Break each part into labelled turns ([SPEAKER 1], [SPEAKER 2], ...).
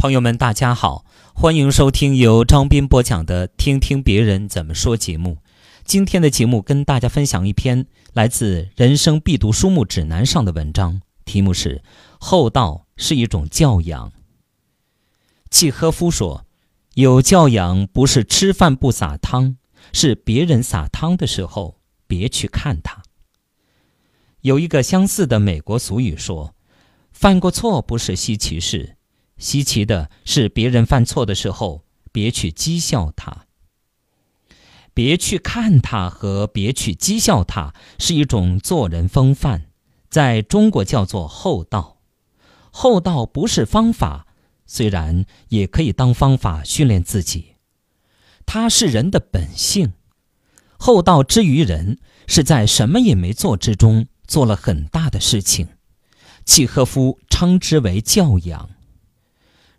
[SPEAKER 1] 朋友们，大家好，欢迎收听由张斌播讲的《听听别人怎么说》节目。今天的节目跟大家分享一篇来自《人生必读书目指南》上的文章，题目是“厚道是一种教养”。契诃夫说：“有教养不是吃饭不撒汤，是别人撒汤的时候别去看他。”有一个相似的美国俗语说：“犯过错不是稀奇事。”稀奇的是，别人犯错的时候，别去讥笑他，别去看他和别去讥笑他，是一种做人风范，在中国叫做厚道。厚道不是方法，虽然也可以当方法训练自己，它是人的本性。厚道之于人，是在什么也没做之中做了很大的事情。契诃夫称之为教养。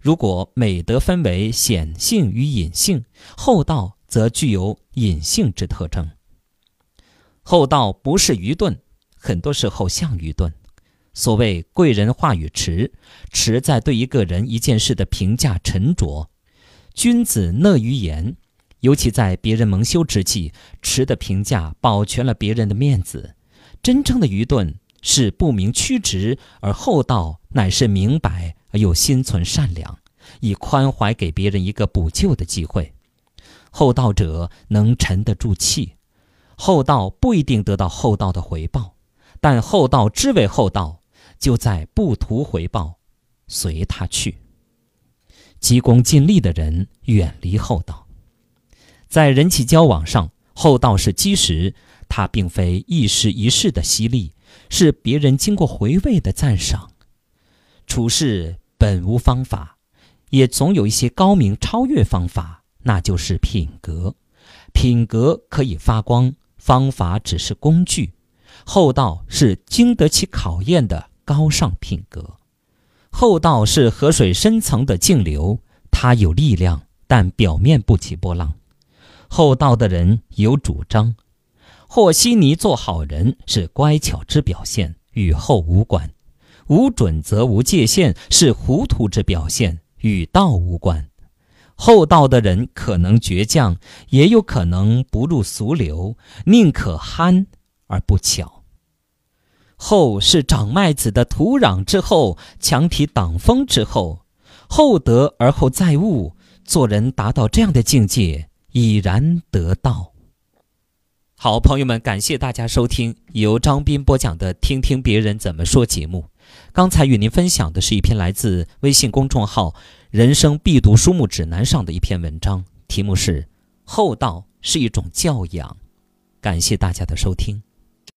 [SPEAKER 1] 如果美德分为显性与隐性，厚道则具有隐性之特征。厚道不是愚钝，很多时候像愚钝。所谓贵人话语迟，迟在对一个人一件事的评价沉着。君子讷于言，尤其在别人蒙羞之际，迟的评价保全了别人的面子。真正的愚钝是不明曲直，而厚道乃是明白。而又心存善良，以宽怀给别人一个补救的机会。厚道者能沉得住气，厚道不一定得到厚道的回报，但厚道之为厚道，就在不图回报，随他去。急功近利的人远离厚道，在人际交往上，厚道是基石，它并非一时一世的犀利，是别人经过回味的赞赏。处事。本无方法，也总有一些高明超越方法，那就是品格。品格可以发光，方法只是工具。厚道是经得起考验的高尚品格。厚道是河水深层的静流，它有力量，但表面不起波浪。厚道的人有主张。和稀泥做好人是乖巧之表现，与厚无关。无准则无界限，是糊涂之表现，与道无关。厚道的人可能倔强，也有可能不入俗流，宁可憨而不巧。厚是长麦子的土壤之后，墙体挡风之后，厚德而后载物。做人达到这样的境界，已然得道。好，朋友们，感谢大家收听由张斌播讲的《听听别人怎么说》节目。刚才与您分享的是一篇来自微信公众号“人生必读书目指南”上的一篇文章，题目是“厚道是一种教养”。感谢大家的收听。